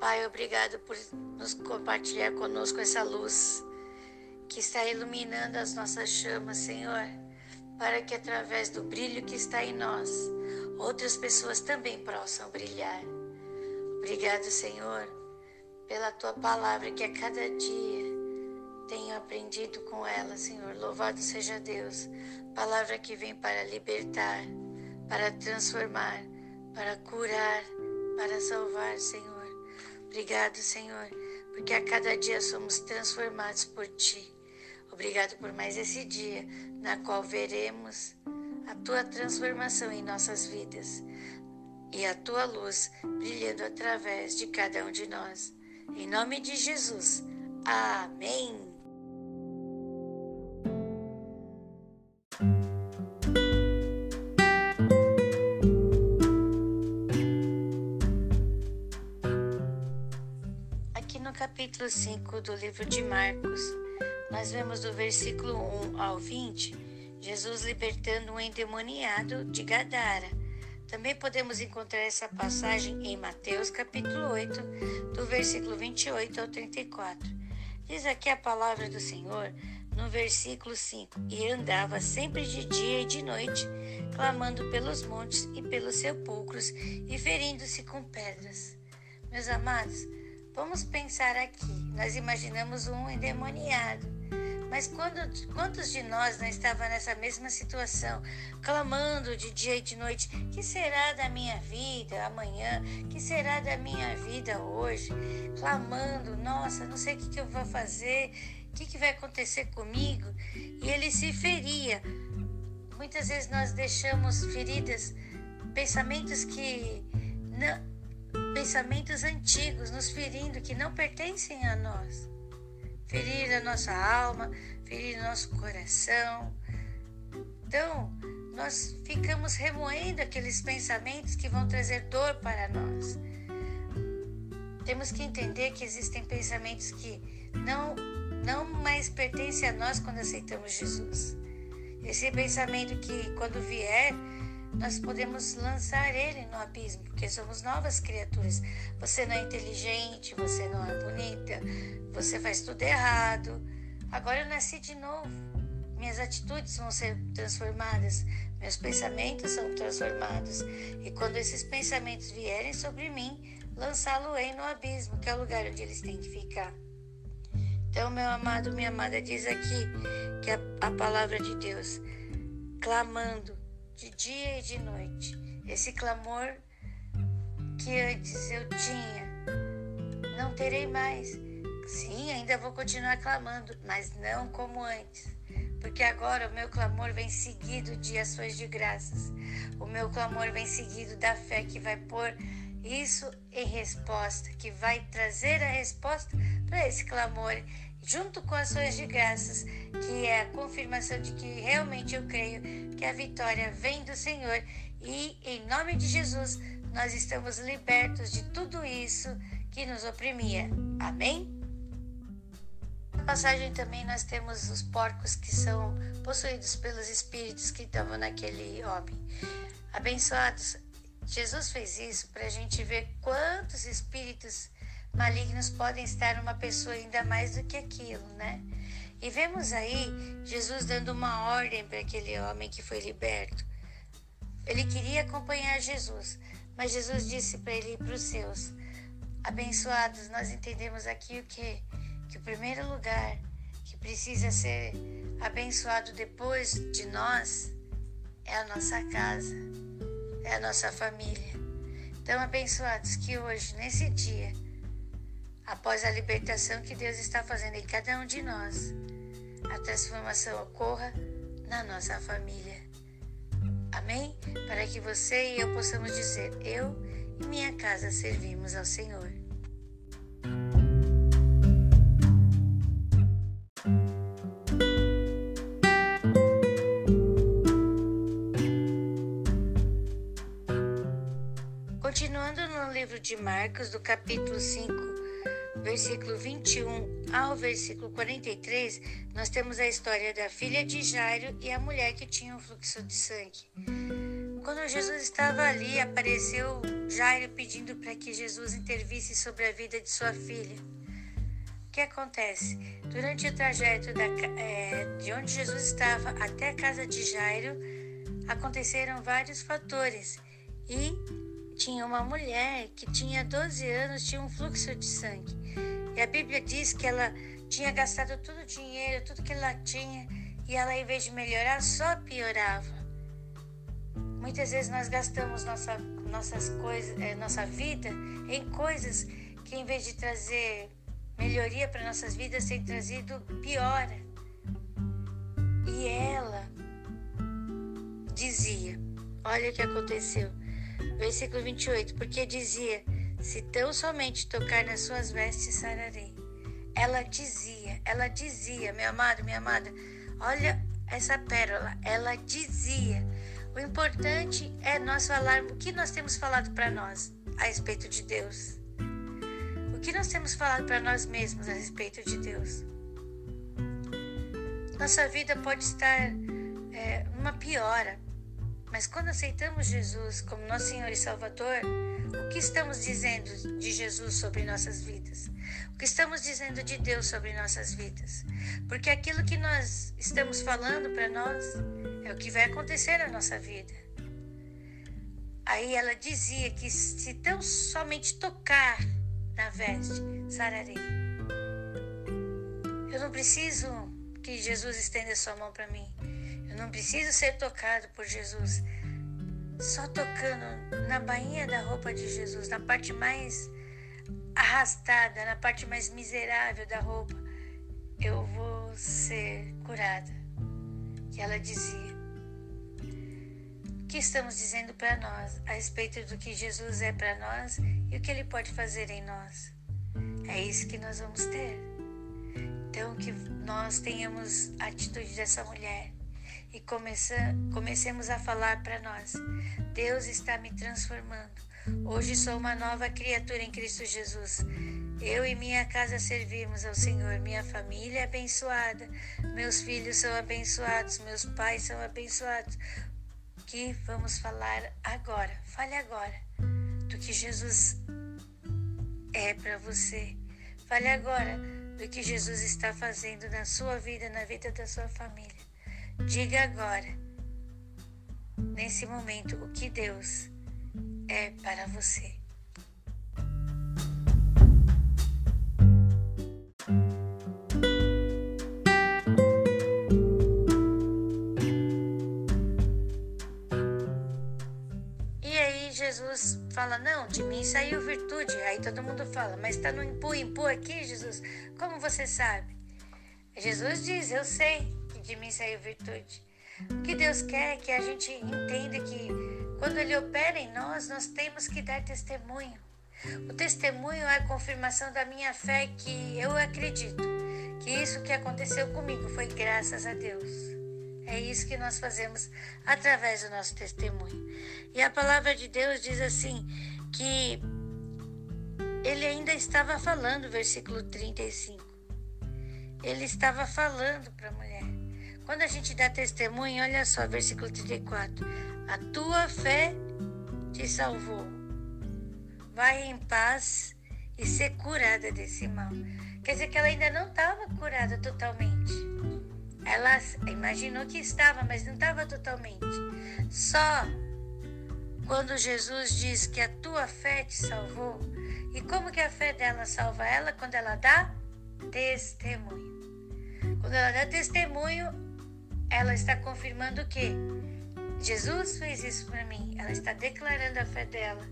Pai, obrigado por nos compartilhar conosco essa luz que está iluminando as nossas chamas, Senhor, para que através do brilho que está em nós, outras pessoas também possam brilhar. Obrigado, Senhor, pela tua palavra que a cada dia tenho aprendido com ela, Senhor. Louvado seja Deus. Palavra que vem para libertar, para transformar, para curar, para salvar, Senhor. Obrigado, Senhor, porque a cada dia somos transformados por Ti. Obrigado por mais esse dia, na qual veremos a Tua transformação em nossas vidas e a Tua luz brilhando através de cada um de nós. Em nome de Jesus. Amém. Capítulo 5 do livro de Marcos, nós vemos do versículo 1 ao 20, Jesus libertando um endemoniado de Gadara. Também podemos encontrar essa passagem em Mateus capítulo 8, do versículo 28 ao 34. Diz aqui a palavra do Senhor no versículo 5: E andava sempre de dia e de noite, clamando pelos montes e pelos sepulcros e ferindo-se com pedras. Meus amados, Vamos pensar aqui. Nós imaginamos um endemoniado. Mas quando, quantos de nós não estavam nessa mesma situação, clamando de dia e de noite: que será da minha vida amanhã? Que será da minha vida hoje? Clamando: nossa, não sei o que, que eu vou fazer, o que, que vai acontecer comigo? E ele se feria. Muitas vezes nós deixamos feridas, pensamentos que não pensamentos antigos nos ferindo que não pertencem a nós. Ferir a nossa alma, ferir nosso coração. Então, nós ficamos remoendo aqueles pensamentos que vão trazer dor para nós. Temos que entender que existem pensamentos que não, não mais pertencem a nós quando aceitamos Jesus. Esse pensamento que, quando vier, nós podemos lançar ele no abismo, porque somos novas criaturas. Você não é inteligente, você não é bonita, você faz tudo errado. Agora eu nasci de novo. Minhas atitudes vão ser transformadas, meus pensamentos são transformados. E quando esses pensamentos vierem sobre mim, lançá-lo-ei no abismo, que é o lugar onde eles têm que ficar. Então, meu amado, minha amada, diz aqui que a, a palavra de Deus, clamando, de dia e de noite. Esse clamor que antes eu tinha, não terei mais. Sim, ainda vou continuar clamando, mas não como antes. Porque agora o meu clamor vem seguido de ações de graças. O meu clamor vem seguido da fé que vai pôr isso em resposta, que vai trazer a resposta para esse clamor junto com ações de graças, que é a confirmação de que realmente eu creio que a vitória vem do Senhor e, em nome de Jesus, nós estamos libertos de tudo isso que nos oprimia. Amém? Na passagem também nós temos os porcos que são possuídos pelos espíritos que estavam naquele homem. Abençoados, Jesus fez isso para a gente ver quantos espíritos malignos podem estar numa pessoa ainda mais do que aquilo, né? E vemos aí Jesus dando uma ordem para aquele homem que foi liberto. Ele queria acompanhar Jesus, mas Jesus disse para ele ir para os seus. Abençoados, nós entendemos aqui o que? Que o primeiro lugar que precisa ser abençoado depois de nós é a nossa casa, é a nossa família. Então, abençoados, que hoje, nesse dia, após a libertação que Deus está fazendo em cada um de nós, a transformação ocorra na nossa família. Amém? Para que você e eu possamos dizer: Eu e minha casa servimos ao Senhor. Continuando no livro de Marcos, do capítulo 5, versículo 21 ao versículo 43, nós temos a história da filha de Jairo e a mulher que tinha um fluxo de sangue. Quando Jesus estava ali, apareceu Jairo pedindo para que Jesus intervisse sobre a vida de sua filha. O que acontece? Durante o trajeto da, é, de onde Jesus estava até a casa de Jairo, aconteceram vários fatores e tinha uma mulher que tinha 12 anos, tinha um fluxo de sangue. E a Bíblia diz que ela tinha gastado todo o dinheiro, tudo que ela tinha, e ela, em vez de melhorar, só piorava. Muitas vezes nós gastamos nossa, nossas coisas, é, nossa vida em coisas que, em vez de trazer melhoria para nossas vidas, tem trazido piora. E ela dizia: Olha o que aconteceu. Versículo 28, porque dizia: Se tão somente tocar nas suas vestes, sararei. Ela dizia, ela dizia, meu amado, minha amada, olha essa pérola, ela dizia o importante é nós falarmos o que nós temos falado para nós a respeito de Deus. O que nós temos falado para nós mesmos a respeito de Deus. Nossa vida pode estar é, uma piora, mas quando aceitamos Jesus como nosso Senhor e Salvador, o que estamos dizendo de Jesus sobre nossas vidas? O que estamos dizendo de Deus sobre nossas vidas? Porque aquilo que nós estamos falando para nós é o que vai acontecer na nossa vida. Aí ela dizia que se tão somente tocar na veste, sararei. Eu não preciso que Jesus estenda sua mão para mim. Não preciso ser tocado por Jesus. Só tocando na bainha da roupa de Jesus, na parte mais arrastada, na parte mais miserável da roupa, eu vou ser curada. E ela dizia: que estamos dizendo para nós a respeito do que Jesus é para nós e o que ele pode fazer em nós. É isso que nós vamos ter. Então, que nós tenhamos a atitude dessa mulher e comece, comecemos a falar para nós: Deus está me transformando. Hoje sou uma nova criatura em Cristo Jesus. Eu e minha casa servimos ao Senhor. Minha família é abençoada. Meus filhos são abençoados. Meus pais são abençoados que vamos falar agora. Fale agora do que Jesus é para você. Fale agora do que Jesus está fazendo na sua vida, na vida da sua família. Diga agora, nesse momento, o que Deus é para você. Jesus fala: Não, de mim saiu virtude. Aí todo mundo fala: Mas está no impu aqui, Jesus? Como você sabe? Jesus diz: Eu sei de mim saiu virtude. O que Deus quer é que a gente entenda que quando Ele opera em nós, nós temos que dar testemunho. O testemunho é a confirmação da minha fé que eu acredito que isso que aconteceu comigo foi graças a Deus. É isso que nós fazemos através do nosso testemunho. E a palavra de Deus diz assim: que ele ainda estava falando, versículo 35. Ele estava falando para a mulher. Quando a gente dá testemunho, olha só, versículo 34. A tua fé te salvou. Vai em paz e ser curada desse mal. Quer dizer que ela ainda não estava curada totalmente. Ela imaginou que estava, mas não estava totalmente. Só quando Jesus diz que a tua fé te salvou. E como que a fé dela salva ela? Quando ela dá testemunho. Quando ela dá testemunho, ela está confirmando o quê? Jesus fez isso para mim. Ela está declarando a fé dela.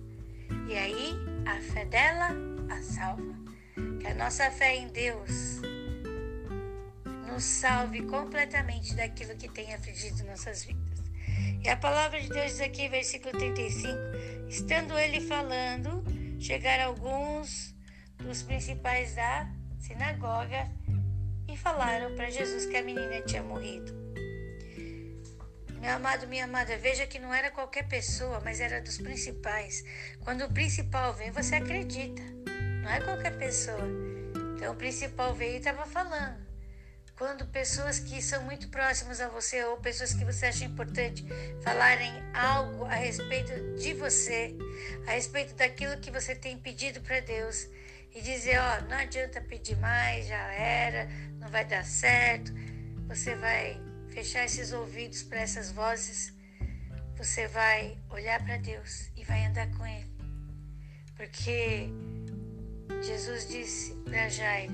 E aí, a fé dela a salva. Que a nossa fé em Deus nos salve completamente daquilo que tem afligido nossas vidas. E a palavra de Deus diz aqui, versículo 35: Estando ele falando, chegaram alguns dos principais da sinagoga e falaram para Jesus que a menina tinha morrido. Meu amado, minha amada, veja que não era qualquer pessoa, mas era dos principais. Quando o principal vem, você acredita. Não é qualquer pessoa. Então o principal veio e estava falando. quando pessoas que são muito próximas a você ou pessoas que você acha importante falarem algo a respeito de você, a respeito daquilo que você tem pedido para Deus e dizer, ó, oh, não adianta pedir mais, já era, não vai dar certo. Você vai fechar esses ouvidos para essas vozes. Você vai olhar para Deus e vai andar com ele. Porque Jesus disse para Jairo: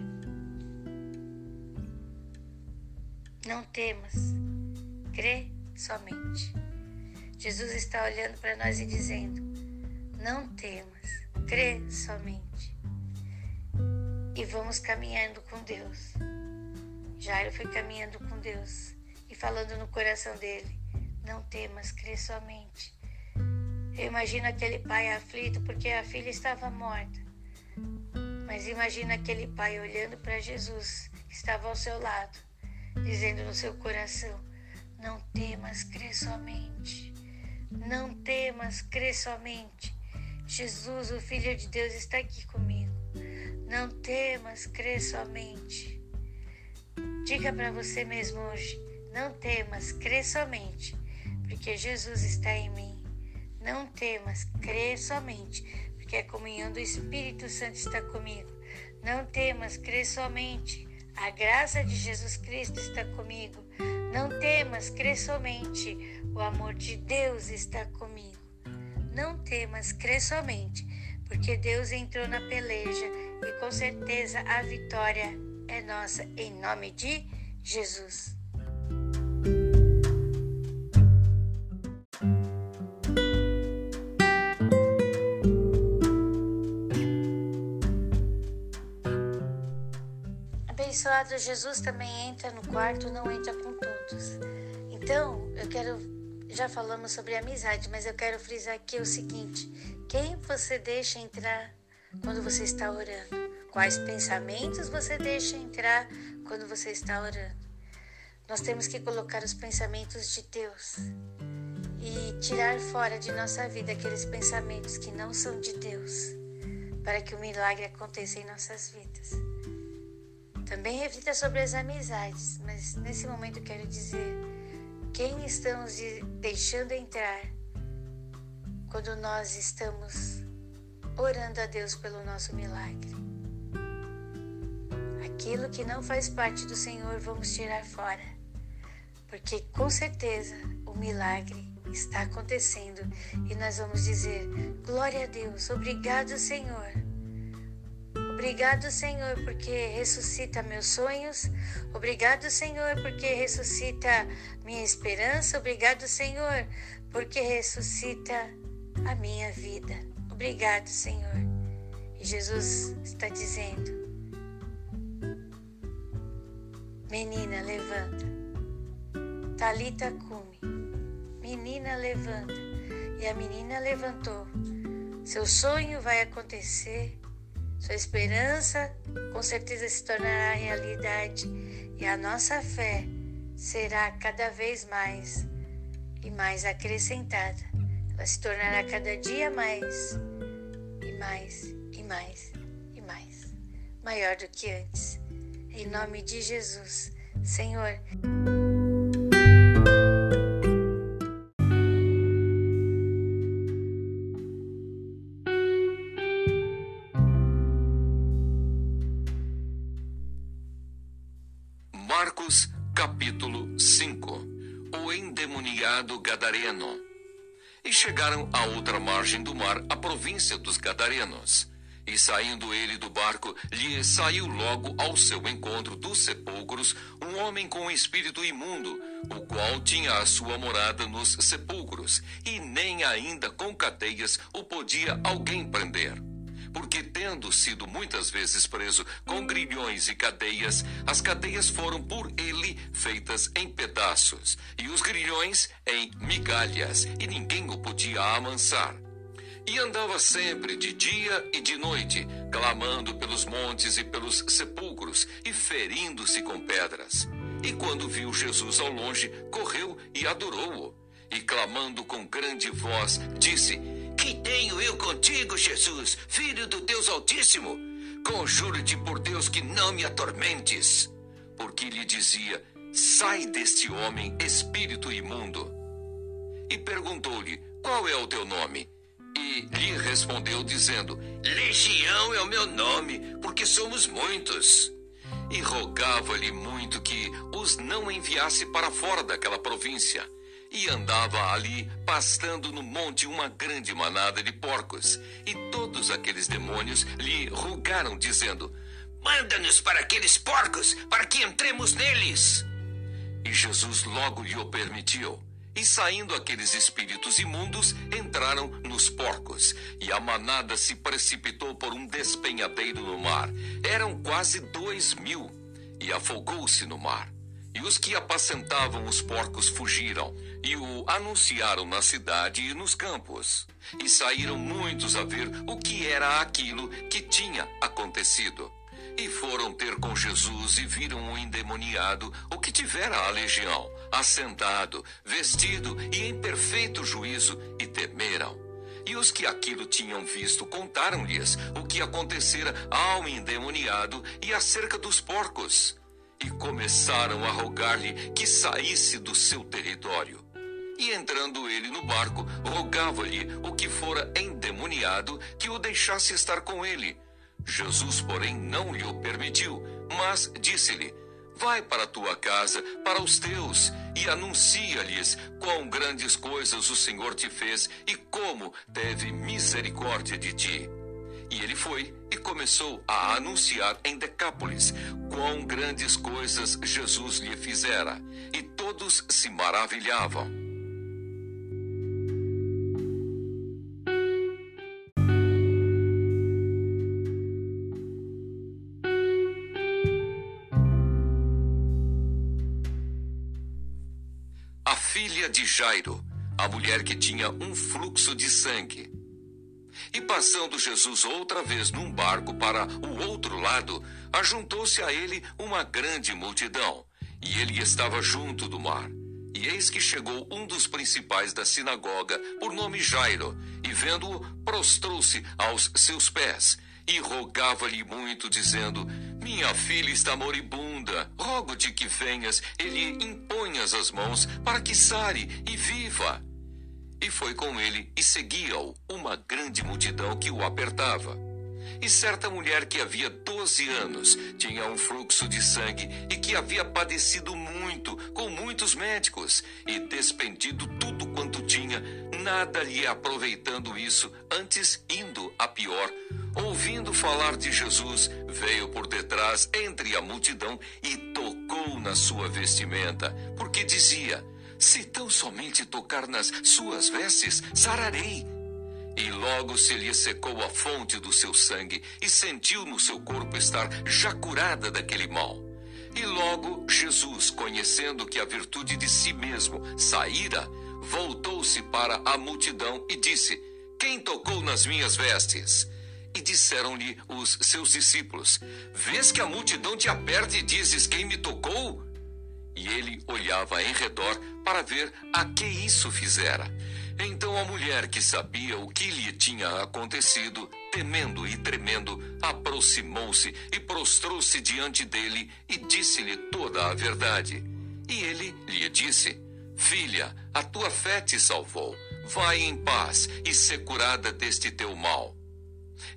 Não temas, crê somente. Jesus está olhando para nós e dizendo: Não temas, crê somente. E vamos caminhando com Deus. Jairo foi caminhando com Deus falando no coração dele: Não temas, crê somente. Eu imagino aquele pai aflito porque a filha estava morta. Mas imagina aquele pai olhando para Jesus que estava ao seu lado dizendo no seu coração: Não temas, crê somente. Não temas, crê somente. Jesus, o Filho de Deus, está aqui comigo. Não temas, crê somente. Diga para você mesmo hoje: Não temas, crê somente, porque Jesus está em mim. Não temas, crê somente, porque a comunhão do Espírito Santo está comigo. Não temas, crê somente, a graça de Jesus Cristo está comigo. Não temas, crê somente. O amor de Deus está comigo. Não temas, crê somente, porque Deus entrou na peleja e com certeza a vitória é nossa em nome de Jesus. Jesus também entra no quarto, não entra com todos. Então, eu quero. Já falamos sobre amizade, mas eu quero frisar aqui o seguinte: quem você deixa entrar quando você está orando? Quais pensamentos você deixa entrar quando você está orando? Nós temos que colocar os pensamentos de Deus e tirar fora de nossa vida aqueles pensamentos que não são de Deus, para que o milagre aconteça em nossas vidas. Também reflita sobre as amizades, mas nesse momento quero dizer quem estamos deixando entrar quando nós estamos orando a Deus pelo nosso milagre. Aquilo que não faz parte do Senhor, vamos tirar fora, porque com certeza o milagre está acontecendo e nós vamos dizer: Glória a Deus, obrigado, Senhor Obrigado, Senhor, porque ressuscita meus sonhos. Obrigado, Senhor, porque ressuscita minha esperança. Obrigado, Senhor, porque ressuscita a minha vida. Obrigado, Senhor. E Jesus está dizendo: Menina, levanta. Talita cume. Menina, levanta. E a menina levantou. Seu sonho vai acontecer sua esperança com certeza se tornará realidade e a nossa fé será cada vez mais e mais acrescentada. Ela se tornará cada dia mais e mais e mais e mais, maior do que antes. Em nome de Jesus, Senhor. Gadareno E chegaram à outra margem do mar, a província dos Gadarenos. E saindo ele do barco, lhe saiu logo ao seu encontro dos sepulcros um homem com um espírito imundo, o qual tinha a sua morada nos sepulcros, e nem ainda com cadeias o podia alguém prender porque tendo sido muitas vezes preso com grilhões e cadeias, as cadeias foram por ele feitas em pedaços, e os grilhões em migalhas, e ninguém o podia amansar. E andava sempre de dia e de noite, clamando pelos montes e pelos sepulcros, e ferindo-se com pedras. E quando viu Jesus ao longe, correu e adorou-o. E clamando com grande voz, disse: que tenho eu contigo, Jesus, filho do Deus Altíssimo? Conjuro-te por Deus que não me atormentes. porque lhe dizia: Sai deste homem, espírito imundo. E perguntou-lhe: Qual é o teu nome? E lhe respondeu, dizendo: Legião é o meu nome, porque somos muitos. E rogava-lhe muito que os não enviasse para fora daquela província. E andava ali, pastando no monte uma grande manada de porcos. E todos aqueles demônios lhe rogaram, dizendo: Manda-nos para aqueles porcos, para que entremos neles. E Jesus logo lhe o permitiu. E saindo aqueles espíritos imundos, entraram nos porcos, e a manada se precipitou por um despenhadeiro no mar. Eram quase dois mil, e afogou-se no mar. E os que apacentavam os porcos fugiram, e o anunciaram na cidade e nos campos. E saíram muitos a ver o que era aquilo que tinha acontecido. E foram ter com Jesus e viram o endemoniado, o que tivera a legião, assentado, vestido e em perfeito juízo, e temeram. E os que aquilo tinham visto contaram-lhes o que acontecera ao endemoniado e acerca dos porcos. E começaram a rogar-lhe que saísse do seu território. E entrando ele no barco, rogava-lhe o que fora endemoniado que o deixasse estar com ele. Jesus, porém, não lhe o permitiu, mas disse-lhe: Vai para a tua casa, para os teus, e anuncia-lhes quão grandes coisas o Senhor te fez e como teve misericórdia de ti. E ele foi e começou a anunciar em Decápolis quão grandes coisas Jesus lhe fizera, e todos se maravilhavam. de Jairo, a mulher que tinha um fluxo de sangue. E passando Jesus outra vez num barco para o outro lado, ajuntou-se a ele uma grande multidão, e ele estava junto do mar. E eis que chegou um dos principais da sinagoga, por nome Jairo, e vendo-o, prostrou-se aos seus pés e rogava-lhe muito, dizendo: Minha filha está moribunda, rogo-te que venhas e lhe imponhas as mãos para que sare e viva. E foi com ele e seguia-o uma grande multidão que o apertava. E certa mulher que havia doze anos tinha um fluxo de sangue e que havia padecido muito com muitos médicos e despendido tudo quanto tinha, nada lhe aproveitando isso, antes indo a pior. Ouvindo falar de Jesus, veio por detrás entre a multidão e tocou na sua vestimenta, porque dizia: Se tão somente tocar nas suas vestes, sararei. E logo se lhe secou a fonte do seu sangue, e sentiu no seu corpo estar já curada daquele mal. E logo Jesus, conhecendo que a virtude de si mesmo saíra, voltou-se para a multidão e disse: Quem tocou nas minhas vestes? E disseram-lhe os seus discípulos: Vês que a multidão te aperta e dizes: Quem me tocou? E ele olhava em redor para ver a que isso fizera. Então a mulher que sabia o que lhe tinha acontecido, temendo e tremendo, aproximou-se e prostrou-se diante dele e disse-lhe toda a verdade. E ele lhe disse: Filha, a tua fé te salvou. Vai em paz e ser curada deste teu mal.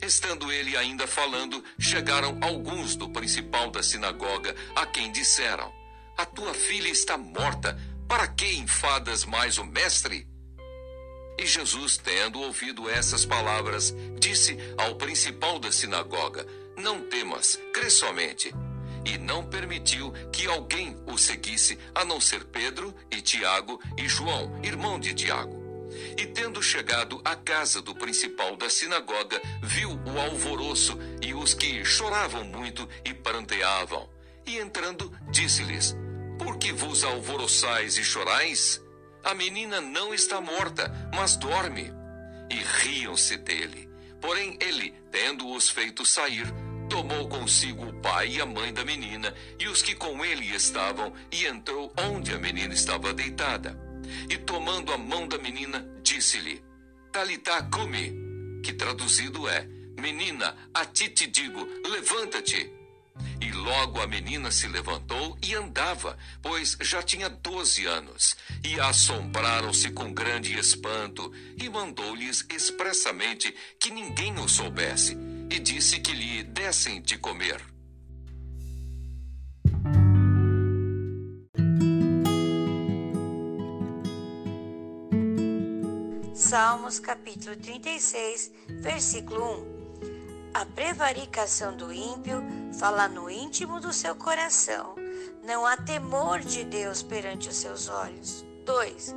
Estando ele ainda falando, chegaram alguns do principal da sinagoga, a quem disseram: A tua filha está morta, para que enfadas mais o mestre? E Jesus, tendo ouvido essas palavras, disse ao principal da sinagoga: Não temas, crê somente. E não permitiu que alguém o seguisse, a não ser Pedro e Tiago e João, irmão de Tiago. E tendo chegado à casa do principal da sinagoga, viu o alvoroço e os que choravam muito e pranteavam. E entrando, disse-lhes: Por que vos alvoroçais e chorais? A menina não está morta, mas dorme. E riam-se dele. Porém, ele, tendo-os feito sair, tomou consigo o pai e a mãe da menina e os que com ele estavam, e entrou onde a menina estava deitada. E tomando a mão da menina, disse-lhe: Talitá cumi, que traduzido é: Menina, a ti te digo, levanta-te. E logo a menina se levantou e andava, pois já tinha doze anos. E assombraram-se com grande espanto, e mandou-lhes expressamente que ninguém o soubesse, e disse que lhe dessem de comer. Salmos capítulo 36, versículo 1. A prevaricação do ímpio fala no íntimo do seu coração. Não há temor de Deus perante os seus olhos. 2.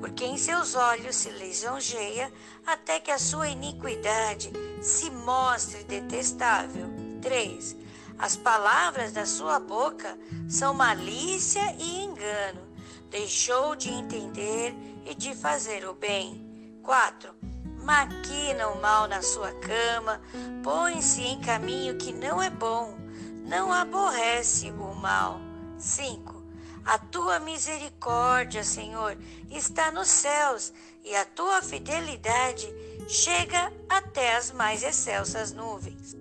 Porque em seus olhos se lisonjeia até que a sua iniquidade se mostre detestável. 3. As palavras da sua boca são malícia e engano. Deixou de entender e de fazer o bem. 4 maquina o mal na sua cama, põe-se em caminho que não é bom, não aborrece o mal. 5. A tua misericórdia, Senhor, está nos céus e a tua fidelidade chega até as mais excelsas nuvens.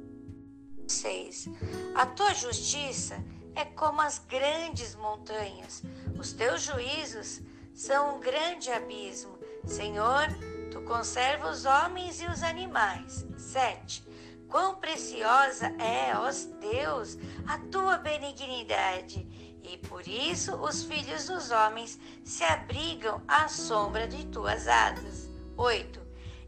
6. A tua justiça é como as grandes montanhas, os teus juízos são um grande abismo. Senhor, Conserva os homens e os animais. 7. Quão preciosa é, ó Deus, a tua benignidade, e por isso os filhos dos homens se abrigam à sombra de tuas asas. 8.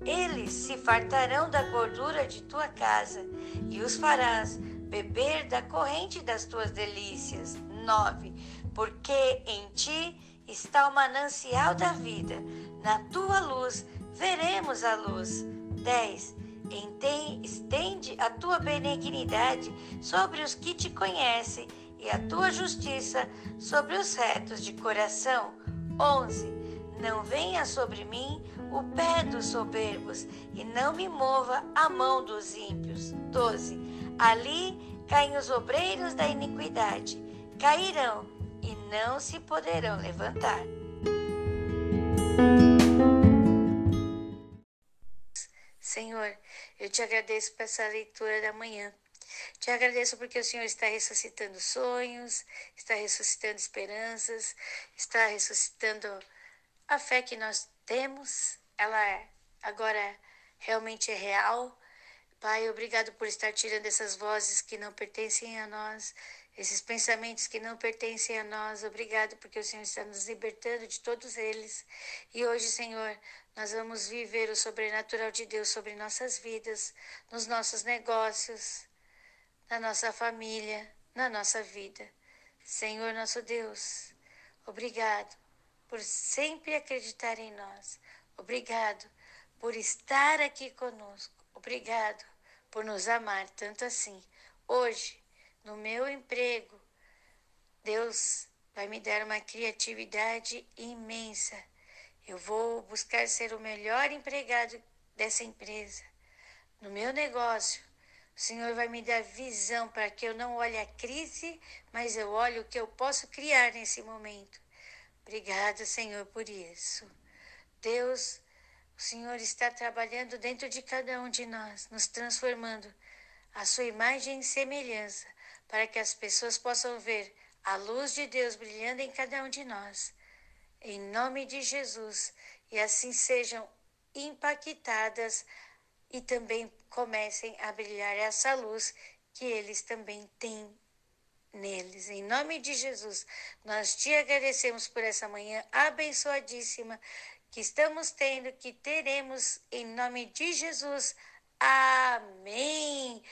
Eles se fartarão da gordura de tua casa, e os farás beber da corrente das tuas delícias. 9. Porque em ti está o manancial da vida, na tua luz veremos a luz. 10. Estende a tua benignidade sobre os que te conhecem e a tua justiça sobre os retos de coração. 11. Não venha sobre mim o pé dos soberbos e não me mova a mão dos ímpios. 12. Ali caem os obreiros da iniquidade, cairão e não se poderão levantar. Senhor, eu te agradeço por essa leitura da manhã. Te agradeço porque o Senhor está ressuscitando sonhos, está ressuscitando esperanças, está ressuscitando a fé que nós temos. Ela agora realmente é real. Pai, obrigado por estar tirando essas vozes que não pertencem a nós, esses pensamentos que não pertencem a nós. Obrigado porque o Senhor está nos libertando de todos eles. E hoje, Senhor, nós vamos viver o sobrenatural de Deus sobre nossas vidas, nos nossos negócios, na nossa família, na nossa vida. Senhor nosso Deus, obrigado por sempre acreditar em nós. Obrigado por estar aqui conosco. Obrigado por nos amar tanto assim. Hoje, no meu emprego, Deus vai me dar uma criatividade imensa eu vou buscar ser o melhor empregado dessa empresa. No meu negócio, o Senhor vai me dar visão para que eu não olhe a crise, mas eu olhe o que eu posso criar nesse momento. Obrigada, Senhor, por isso. Deus, o Senhor está trabalhando dentro de cada um de nós, nos transformando a sua imagem e semelhança, para que as pessoas possam ver a luz de Deus brilhando em cada um de nós em nome de Jesus, e assim sejam impactadas e também comecem a brilhar essa luz que eles também têm neles. Em nome de Jesus, nós te agradecemos por essa manhã abençoadíssima que estamos tendo, que teremos em nome de Jesus. Amém.